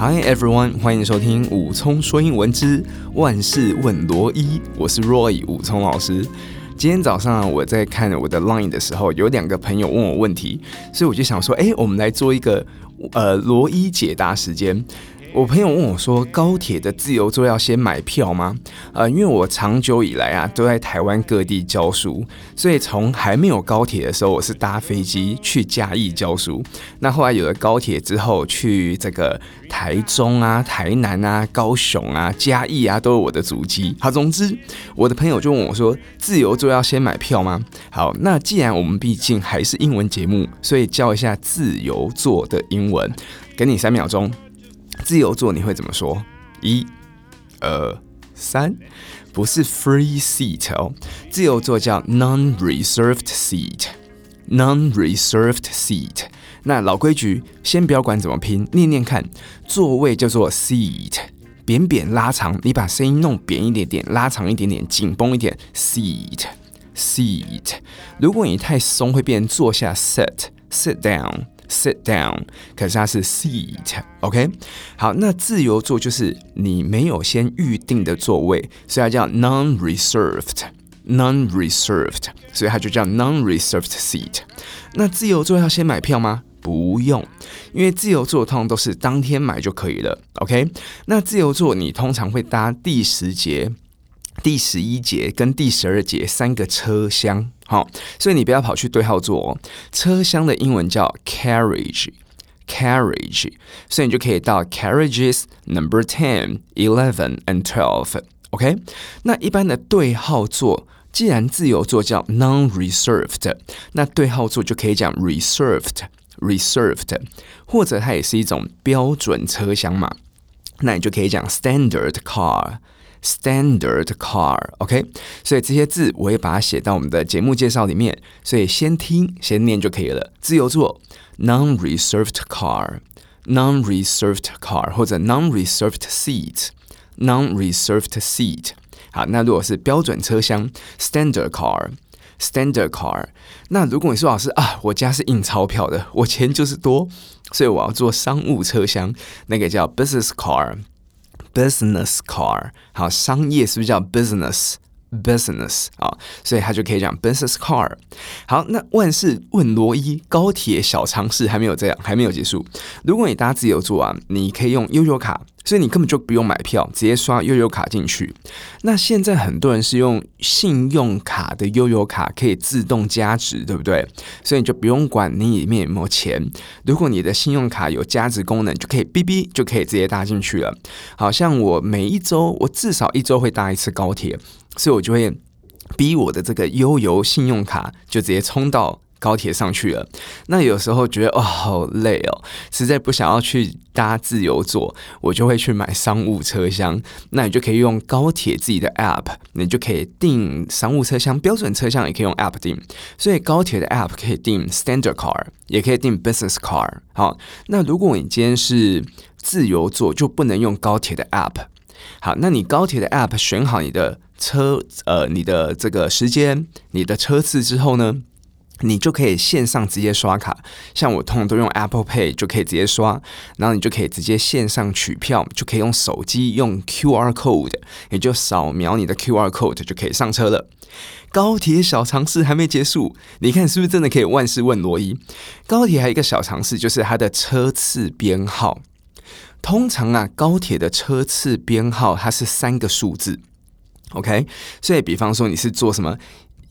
Hi everyone，欢迎收听武聪说英文之万事问罗伊，我是 Roy 武聪老师。今天早上我在看我的 Line 的时候，有两个朋友问我问题，所以我就想说，哎，我们来做一个呃罗伊解答时间。我朋友问我说：“高铁的自由座要先买票吗？”呃，因为我长久以来啊都在台湾各地教书，所以从还没有高铁的时候，我是搭飞机去嘉义教书。那后来有了高铁之后，去这个台中啊、台南啊、高雄啊、嘉义啊，都有我的足迹。好，总之，我的朋友就问我说：“自由座要先买票吗？”好，那既然我们毕竟还是英文节目，所以教一下自由座的英文，给你三秒钟。自由座你会怎么说？一、二、三，不是 free seat 哦，自由座叫 non-reserved seat，non-reserved seat。那老规矩，先不要管怎么拼，念念看，座位叫做 seat，扁扁拉长，你把声音弄扁一点点，拉长一点点，紧绷一点，seat，seat。如果你太松，会变坐下，sit，sit down。Sit down，可是它是 seat，OK？好，那自由座就是你没有先预定的座位，所以它叫 non-reserved，non-reserved，所以它就叫 non-reserved seat。那自由座要先买票吗？不用，因为自由座通常都是当天买就可以了，OK？那自由座你通常会搭第十节。第十一节跟第十二节三个车厢，好，所以你不要跑去对号座哦。车厢的英文叫 carriage，carriage，所以你就可以到 carriages number ten, eleven and twelve。OK，那一般的对号座，既然自由座叫 non-reserved，那对号座就可以讲 reserved，reserved，或者它也是一种标准车厢嘛，那你就可以讲 standard car。Standard car，OK，所以这些字我也把它写到我们的节目介绍里面，所以先听先念就可以了。自由座，non-reserved car，non-reserved car，或者 non-reserved seat，non-reserved seat。好，那如果是标准车厢，standard car，standard car。那如果你说老师啊，我家是印钞票的，我钱就是多，所以我要坐商务车厢，那个叫 business car。Business car，好，商业是不是叫 business？Business 啊，所以他就可以讲 business car。好，那万事问罗伊，高铁小常识还没有这样，还没有结束。如果你搭自由座啊，你可以用悠游卡。所以你根本就不用买票，直接刷悠游卡进去。那现在很多人是用信用卡的悠游卡，可以自动加值，对不对？所以你就不用管你里面有没有钱。如果你的信用卡有加值功能，就可以哔哔就可以直接搭进去了。好像我每一周，我至少一周会搭一次高铁，所以我就会逼我的这个悠游信用卡就直接充到。高铁上去了，那有时候觉得哦好累哦，实在不想要去搭自由座，我就会去买商务车厢。那你就可以用高铁自己的 App，你就可以订商务车厢，标准车厢也可以用 App 订。所以高铁的 App 可以订 Standard Car，也可以订 Business Car。好，那如果你今天是自由座，就不能用高铁的 App。好，那你高铁的 App 选好你的车，呃，你的这个时间，你的车次之后呢，你就可以线上直接刷卡，像我通常都用 Apple Pay 就可以直接刷，然后你就可以直接线上取票，就可以用手机用 QR code，也就扫描你的 QR code 就可以上车了。高铁小常识还没结束，你看是不是真的可以万事问罗伊？高铁还有一个小常识，就是它的车次编号。通常啊，高铁的车次编号它是三个数字，OK？所以比方说你是坐什么？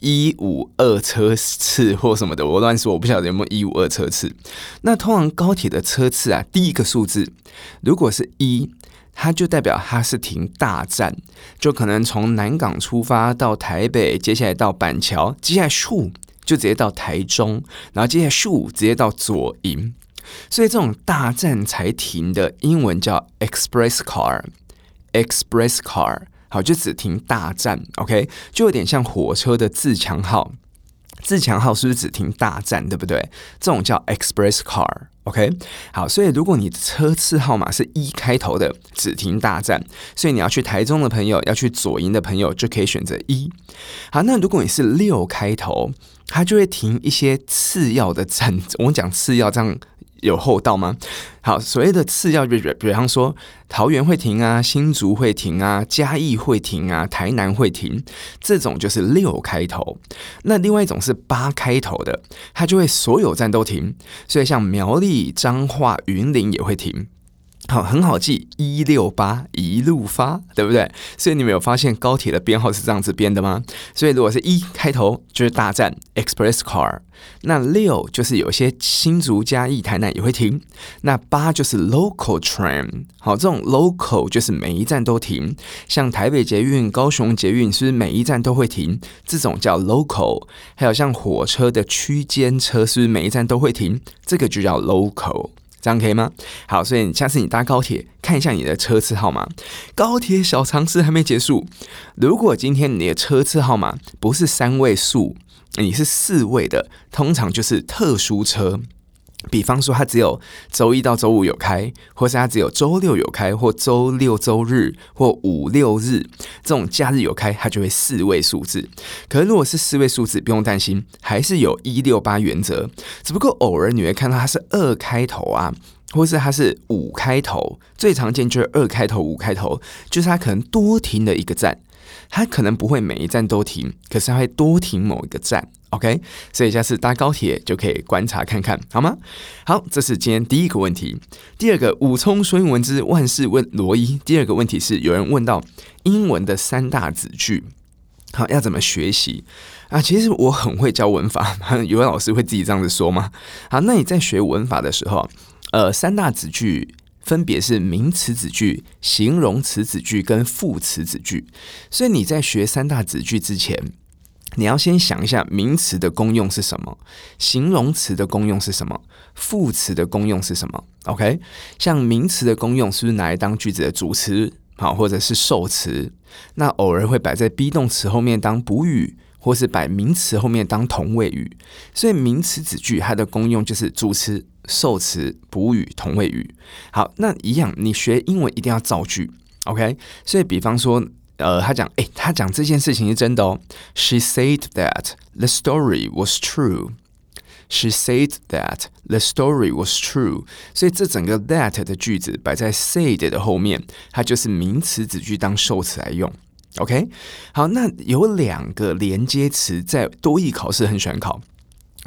一五二车次或什么的，我乱说，我不晓得有没有一五二车次。那通常高铁的车次啊，第一个数字如果是一，它就代表它是停大站，就可能从南港出发到台北，接下来到板桥，接下来数就直接到台中，然后接下来数直接到左营。所以这种大站才停的英文叫 express car，express car。好，就只停大站，OK，就有点像火车的自强号。自强号是不是只停大站，对不对？这种叫 express car，OK。好，所以如果你的车次号码是一开头的，只停大站，所以你要去台中的朋友，要去左营的朋友，就可以选择一。好，那如果你是六开头，它就会停一些次要的站。我们讲次要这样。有厚道吗？好，所谓的次要就比比方说桃园会停啊，新竹会停啊，嘉义会停啊，台南会停，这种就是六开头。那另外一种是八开头的，它就会所有站都停。所以像苗栗、彰化、云林也会停。好，很好记，一六八一路发，对不对？所以你们有发现高铁的编号是这样子编的吗？所以如果是一开头就是大站 Express Car，那六就是有些新竹加义台南也会停，那八就是 Local Train。好，这种 Local 就是每一站都停，像台北捷运、高雄捷运是不是每一站都会停？这种叫 Local。还有像火车的区间车是不是每一站都会停？这个就叫 Local。这样可以吗？好，所以你下次你搭高铁，看一下你的车次号码。高铁小常识还没结束。如果今天你的车次号码不是三位数，你是四位的，通常就是特殊车。比方说，它只有周一到周五有开，或是它只有周六有开，或周六周日或五六日这种假日有开，它就会四位数字。可是如果是四位数字，不用担心，还是有一六八原则。只不过偶尔你会看到它是二开头啊，或是它是五开头，最常见就是二开头、五开头，就是它可能多停了一个站。它可能不会每一站都停，可是它会多停某一个站，OK？所以下次搭高铁就可以观察看看，好吗？好，这是今天第一个问题。第二个，武聪说英文之万事问罗伊。第二个问题是有人问到英文的三大子句，好，要怎么学习啊？其实我很会教文法，有位老师会自己这样子说吗？好，那你在学文法的时候，呃，三大子句。分别是名词子句、形容词子句跟副词子句，所以你在学三大子句之前，你要先想一下名词的功用是什么，形容词的功用是什么，副词的功用是什么。OK，像名词的功用是不是拿来当句子的主词，好，或者是受词？那偶尔会摆在 be 动词后面当补语，或是摆名词后面当同位语。所以名词子句它的功用就是主词。受词、补语、同位语。好，那一样，你学英文一定要造句，OK？所以，比方说，呃，他讲，诶，他讲这件事情是真的哦。She said that the story was true. She said that the story was true. 所以，这整个 that 的句子摆在 said 的后面，它就是名词子句当受词来用，OK？好，那有两个连接词在多义考试很喜欢考，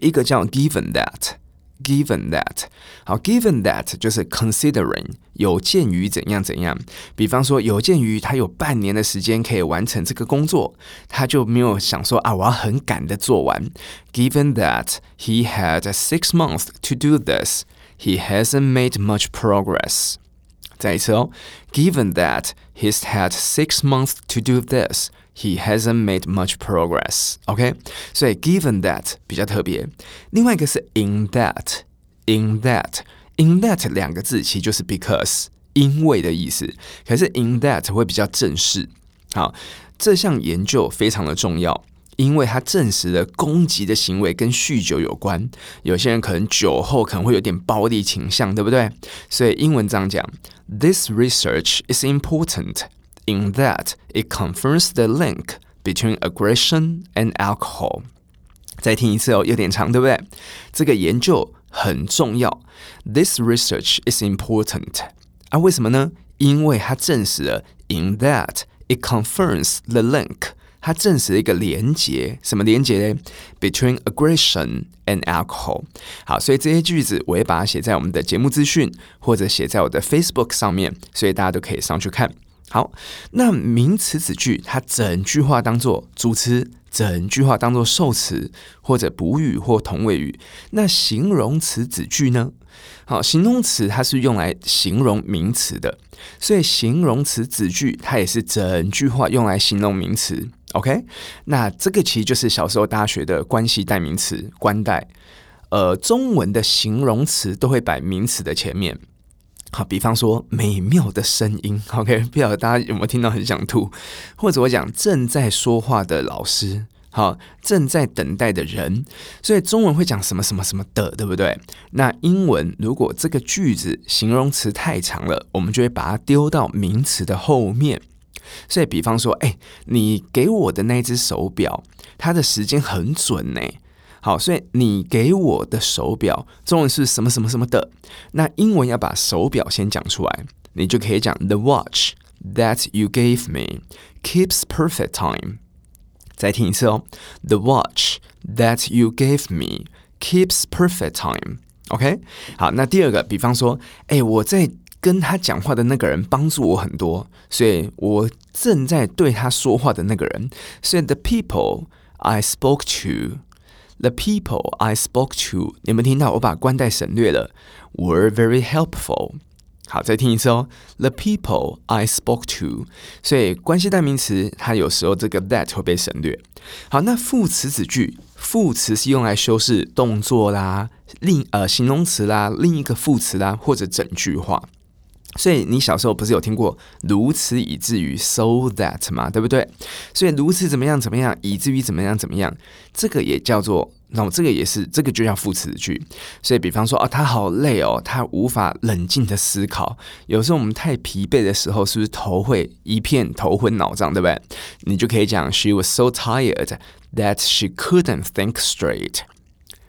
一个叫 given that。Given that，好，Given that 就是 considering 有鉴于怎样怎样，比方说有鉴于他有半年的时间可以完成这个工作，他就没有想说啊，我要很赶的做完。Given that he had six months to do this, he hasn't made much progress。再一次哦，Given that he's had six months to do this。 He hasn't made much progress. OK，所以 given that 比较特别。另外一个是 in that，in that，in that 两个字其实就是 because 因为的意思。可是 in that 会比较正式。好，这项研究非常的重要，因为它证实了攻击的行为跟酗酒有关。有些人可能酒后可能会有点暴力倾向，对不对？所以英文这样讲：This research is important. In that it confirms the link between aggression and alcohol。再听一次哦，有点长，对不对？这个研究很重要。This research is important。啊，为什么呢？因为它证实了，in that it confirms the link。它证实了一个连结，什么连结呢？Between aggression and alcohol。好，所以这些句子我也把它写在我们的节目资讯，或者写在我的 Facebook 上面，所以大家都可以上去看。 好，那名词子句，它整句话当做主词，整句话当做受词或者补语或同位语。那形容词子句呢？好，形容词它是用来形容名词的，所以形容词子句它也是整句话用来形容名词。OK，那这个其实就是小时候大家学的关系代名词关代。呃，中文的形容词都会摆名词的前面。好，比方说美妙的声音，OK，不晓得大家有没有听到很想吐，或者我讲正在说话的老师，好，正在等待的人，所以中文会讲什么什么什么的，对不对？那英文如果这个句子形容词太长了，我们就会把它丢到名词的后面。所以比方说，哎，你给我的那只手表，它的时间很准呢。好，所以你给我的手表，中文是什么什么什么的。那英文要把手表先讲出来，你就可以讲 The watch that you gave me keeps perfect time。再听一次哦，The watch that you gave me keeps perfect time。OK，好，那第二个，比方说，哎，我在跟他讲话的那个人帮助我很多，所以我正在对他说话的那个人，所以 The people I spoke to。The people I spoke to，你们听到我把关代省略了，were very helpful。好，再听一次哦。The people I spoke to，所以关系代名词它有时候这个 that 会被省略。好，那副词子句，副词是用来修饰动作啦，另呃形容词啦，另一个副词啦，或者整句话。所以你小时候不是有听过如此以至于 so that 嘛，对不对？所以如此怎么样怎么样，以至于怎么样怎么样，这个也叫做，那么这个也是这个就叫副词句。所以比方说啊，他好累哦，他无法冷静的思考。有时候我们太疲惫的时候，是不是头会一片头昏脑胀，对不对？你就可以讲 She was so tired that she couldn't think straight.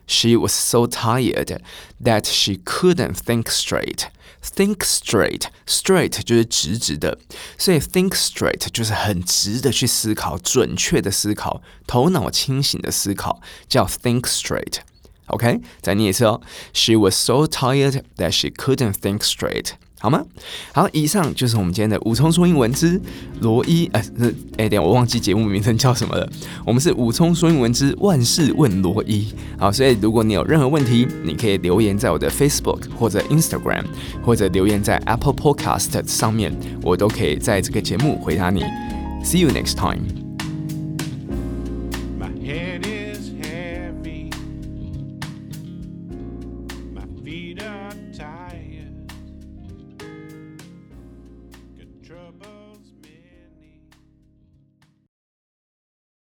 She was so tired that she couldn't think straight. Think straight, straight 就是直直的，所以 think straight 就是很直的去思考，准确的思考，头脑清醒的思考，叫 think straight。OK，再念一次哦。She was so tired that she couldn't think straight. 好吗？好，以上就是我们今天的武聪说英文之罗伊。哎、呃，哎，等我忘记节目名称叫什么了。我们是武聪说英文之万事问罗伊。好，所以如果你有任何问题，你可以留言在我的 Facebook 或者 Instagram，或者留言在 Apple Podcast 上面，我都可以在这个节目回答你。See you next time.